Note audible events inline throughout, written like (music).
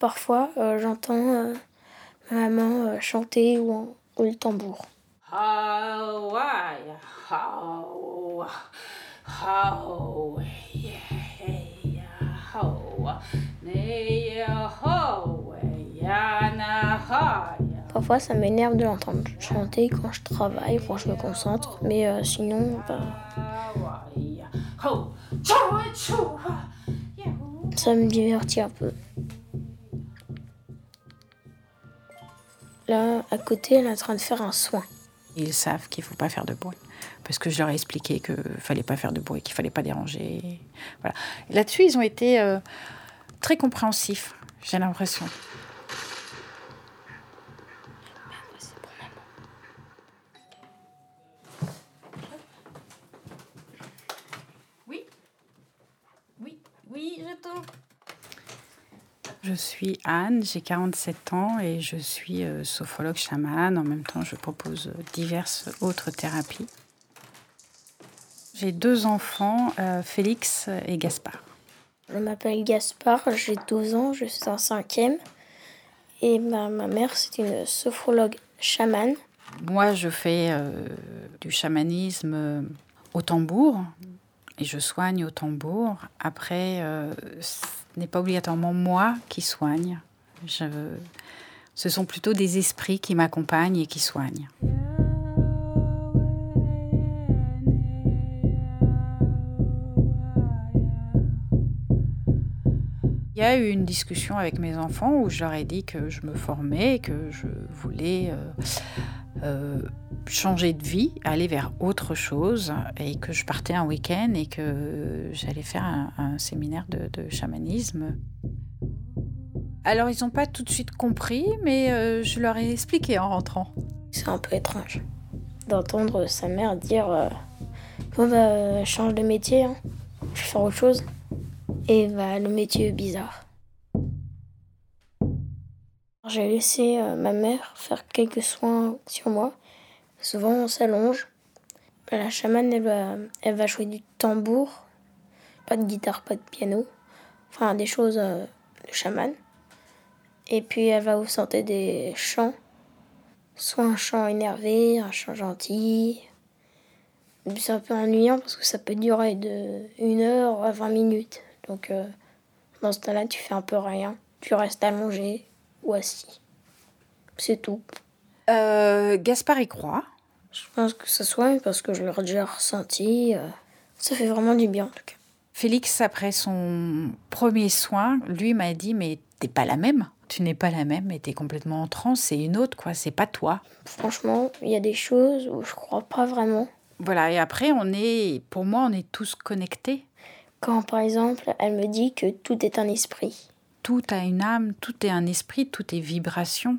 Parfois, euh, j'entends euh, ma maman euh, chanter ou, ou le tambour. Parfois, ça m'énerve de l'entendre chanter quand je travaille, quand je me concentre, mais euh, sinon, bah, ça me divertit un peu. Là, à côté, elle est en train de faire un soin. Ils savent qu'il ne faut pas faire de bruit. Parce que je leur ai expliqué qu'il ne fallait pas faire de bruit, qu'il ne fallait pas déranger. Voilà. Là-dessus, ils ont été euh, très compréhensifs, j'ai l'impression. Oui, oui, oui, t'ouvre. Je suis Anne, j'ai 47 ans et je suis euh, sophrologue chamane. En même temps, je propose euh, diverses autres thérapies. J'ai deux enfants, euh, Félix et Gaspard. Je m'appelle Gaspard, j'ai 12 ans, je suis en cinquième. Et ma, ma mère, c'est une sophrologue chamane. Moi, je fais euh, du chamanisme euh, au tambour et je soigne au tambour. Après, n'est pas obligatoirement moi qui soigne. Ce sont plutôt des esprits qui m'accompagnent et qui soignent. Il y a eu une discussion avec mes enfants où je leur ai dit que je me formais, que je voulais euh, euh, changer de vie, aller vers autre chose, et que je partais un week-end et que j'allais faire un, séminaire de, chamanisme. Alors ils n'ont pas tout de suite compris, mais euh, je leur ai expliqué en rentrant. C'est un peu étrange d'entendre sa mère dire euh, Bon, bah, change de métier, hein. je vais faire autre chose. Et bah, le métier bizarre. J'ai laissé euh, ma mère faire quelques soins sur moi. Souvent, on s'allonge. La chamane, elle va, jouer du tambour. Pas de guitare, pas de piano. Enfin, des choses euh, de chamane. Et puis, elle va vous sentir des chants. Soit un chant énervé, un chant gentil. C'est un peu ennuyant parce que ça peut durer de 1 heure à 20 minutes. Donc, euh, dans ce temps-là, tu fais un peu rien. Tu restes allongé ou assis. C'est tout. Euh, Gaspard y croit. Je pense que ça soigne parce que je l'ai déjà ressenti. euh, ça fait vraiment du bien en tout cas. Félix, après son premier soin, lui m'a dit Mais t'es pas la même. Tu n'es pas la même, mais t'es complètement en transe. C'est une autre, quoi. C'est pas toi. Franchement, il y a des choses où je crois pas vraiment. Voilà. Et après, on est, pour moi, on est tous connectés. Quand par exemple, elle me dit que tout est un esprit. Tout a une âme, tout est un esprit, tout est vibration.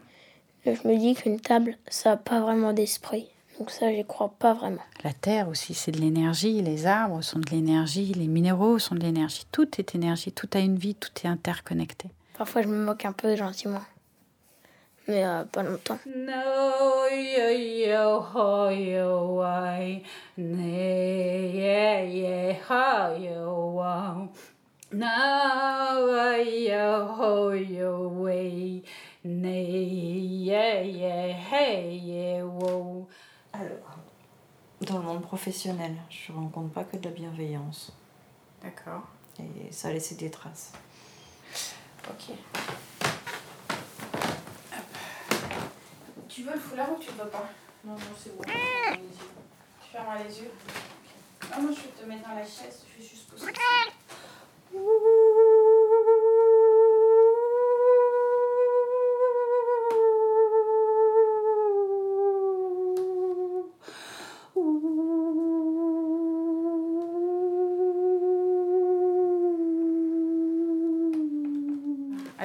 Je me dis qu'une table, ça n'a pas vraiment d'esprit. Donc ça, j'y crois pas vraiment. La terre aussi, c'est de l'énergie. Les arbres sont de l'énergie. Les minéraux sont de l'énergie. Tout est énergie. Tout a une vie. Tout est interconnecté. Parfois, je me moque un peu gentiment. Mais euh, pas longtemps. No, yo, yo, ho, yo, wai. Ne, yeah, yeah, ho, yo, wow. No, yo, ho, yo, way. Ne, yeah, yeah, hey, yeah, wow. Alors, dans le monde professionnel, je rencontre pas que de la bienveillance. D'accord. Et ça a laissé des traces. Ok. Tu veux le foulard ou tu veux pas? Non, non, c'est bon. Tu fermes les yeux. Ah, moi, je vais te mettre dans la chaise. Je vais juste poser ça.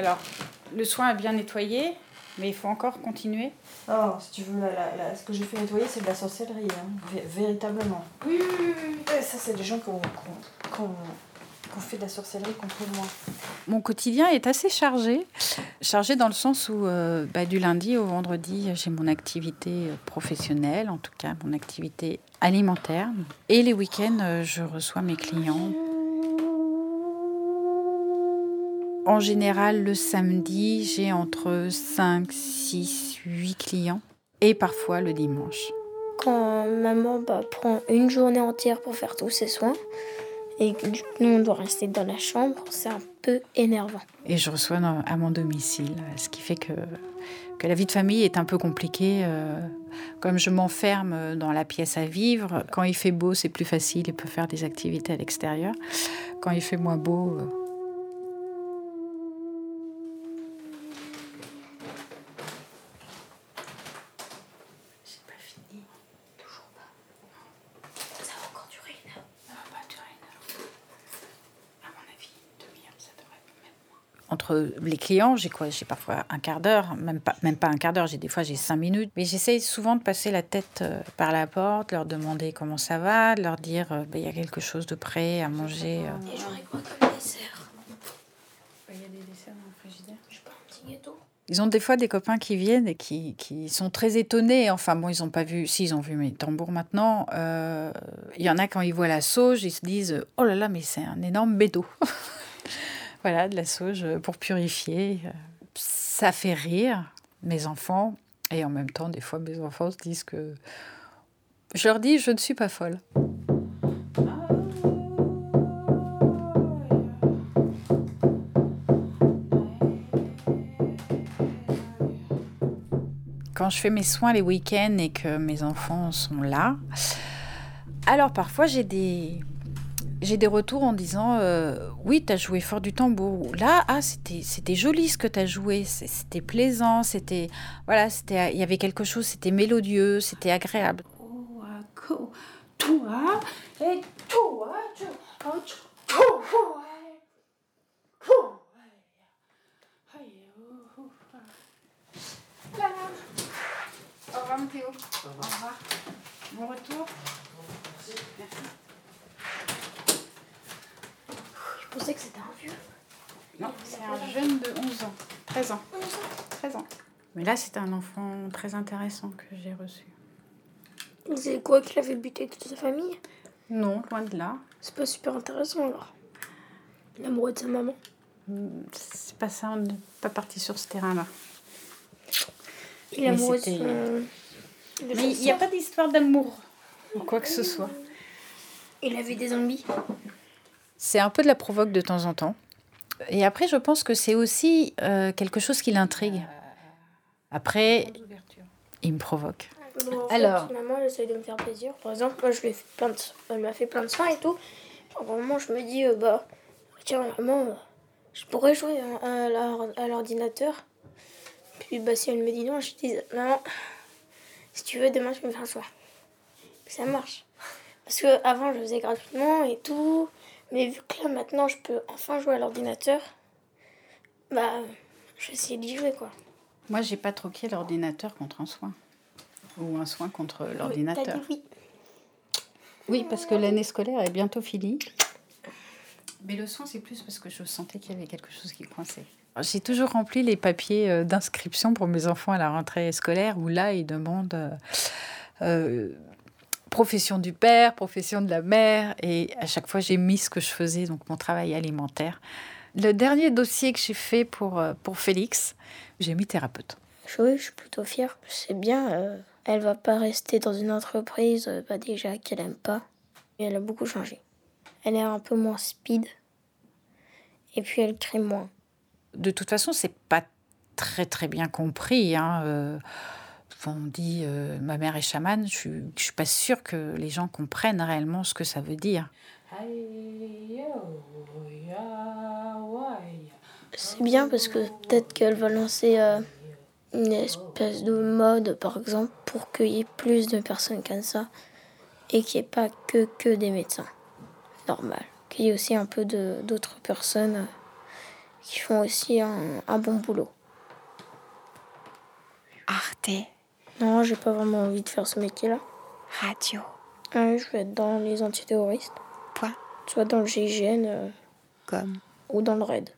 Alors, le soin est bien nettoyé, mais il faut encore continuer. Oh, si tu veux, ce que j'ai fait nettoyer, c'est de la sorcellerie, hein, vé- véritablement. Oui, oui, oui, oui. Et ça, c'est des gens qui ont, qui ont- qui ont- qui ont fait de la sorcellerie contre moi. Mon quotidien est assez chargé. Chargé dans le sens où euh, bah, du lundi au vendredi, j'ai mon activité euh, professionnelle, en tout cas mon activité alimentaire. Et les week-ends, euh, je reçois mes clients. En général, le samedi, j'ai entre 5, 6, 8 clients et parfois le dimanche. Quand maman bah, prend une journée entière pour faire tous ses soins et que nous on doit rester dans la chambre, c'est un peu énervant. Et je reçois à mon domicile, ce qui fait que, que la vie de famille est un peu compliquée. euh, Comme je m'enferme dans la pièce à vivre, quand il fait beau, c'est plus facile et peut faire des activités à l'extérieur. Quand il fait moins beau, euh, C'est pas fini. Toujours pas. Ça va encore durer une heure. Ça va pas durer une heure. À mon avis, une demi-heure, ça devrait même moins. Entre les clients, j'ai quoi J'ai parfois un quart d'heure, même pas, même pas un quart d'heure, j'ai des fois j'ai cinq minutes. Mais j'essaye souvent de passer la tête euh, par la porte, leur demander comment ça va, de leur dire euh, Ben, il y a quelque chose de prêt à manger. euh. Et j'aurais quoi comme dessert? Il y a des desserts dans le frigidaire Je sais pas, un petit gâteau? Ils ont des fois des copains qui viennent et qui, qui sont très étonnés. Enfin, bon, ils n'ont pas vu, si, ils ont vu mes tambours maintenant. Euh, Il y en a quand ils voient la sauge, ils se disent Oh là là, mais c'est un énorme bédo. (laughs) voilà, de la sauge pour purifier. Ça fait rire mes enfants. Et en même temps, des fois, mes enfants se disent que. Je leur dis Je ne suis pas folle. quand je fais mes soins les week-ends et que mes enfants sont là, alors parfois j'ai des j'ai des retours en disant euh, oui t'as joué fort du tambour. Ou là ah c'était c'était joli ce que t'as joué. C'est- c'était plaisant c'était voilà c'était il y avait quelque chose c'était mélodieux c'était agréable. Au revoir Mathéo. Au revoir. Bon retour. Je pensais que c'était un vieux. Non, c'est un jeune de 11 ans. 13 ans. 13 ans. Mais là, c'est un enfant très intéressant que j'ai reçu. C'est quoi qu'il avait buté toute sa famille? Non, loin de là. C'est pas super intéressant alors. Il est amoureux de sa maman? C'est pas ça, on n'est pas parti sur ce terrain-là. Il est amoureux de c'était- son. Mais il n'y a pas d'histoire d'amour ou quoi que ce soit. Il a vu des zombies. C'est un peu de la provoque de temps en temps. Et après, je pense que c'est aussi euh, quelque chose qui l'intrigue. Après, il me provoque. Bon, en fait, Alors. maman, elle essaye de me faire plaisir. Par exemple, moi, je lui ai fait plein de... elle m'a fait plein de soins et tout. À un moment, je me dis, euh, bah, tiens, maman, je pourrais jouer à, à l'or- à l'ordinateur. Puis, bah, si elle me dit non, je dis, maman, si tu veux, demain, je me fais un soin. Ça marche. Parce que avant, je faisais gratuitement et tout. Mais vu que là, maintenant, je peux enfin jouer à l'ordinateur, bah, je vais essayer d'y jouer, quoi. Moi, j'ai pas troqué l'ordinateur contre un soin. Ou un soin contre l'ordinateur. oui. Oui, parce que l'année scolaire est bientôt finie. Mais le soin, c'est plus parce que je sentais qu'il y avait quelque chose qui coinçait. J'ai toujours rempli les papiers euh, d'inscription pour mes enfants à la rentrée scolaire, où là, ils demandent euh, euh, profession du père, profession de la mère, et à chaque fois, j'ai mis ce que je faisais, donc mon travail alimentaire. Le dernier dossier que j'ai fait pour, euh, pour Félix, j'ai mis thérapeute. Oui, je suis plutôt fière. C'est bien. euh, elle va pas rester dans une entreprise euh, bah, déjà qu'elle aime pas. Et elle a beaucoup changé. Elle est un peu moins speed. Et puis elle crie moins. de toute façon, c'est pas très très bien compris. Hein. euh, on dit euh, ma mère est chamane, je suis, je suis pas sûre que les gens comprennent réellement ce que ça veut dire. C'est bien parce que peut-être qu'elle va lancer euh, une espèce de mode, par exemple, pour qu'il y ait plus de personnes comme ça. Et qu'il n'y ait pas que, que des médecins. Normal. Qu'il y ait aussi un peu de- d'autres personnes euh, qui font aussi un, un bon boulot. Arte Non, j'ai pas vraiment envie de faire ce métier-là. Radio. Je vais être dans les antiterroristes, Point. soit dans le GIGN euh, Comme? ou dans le RAID.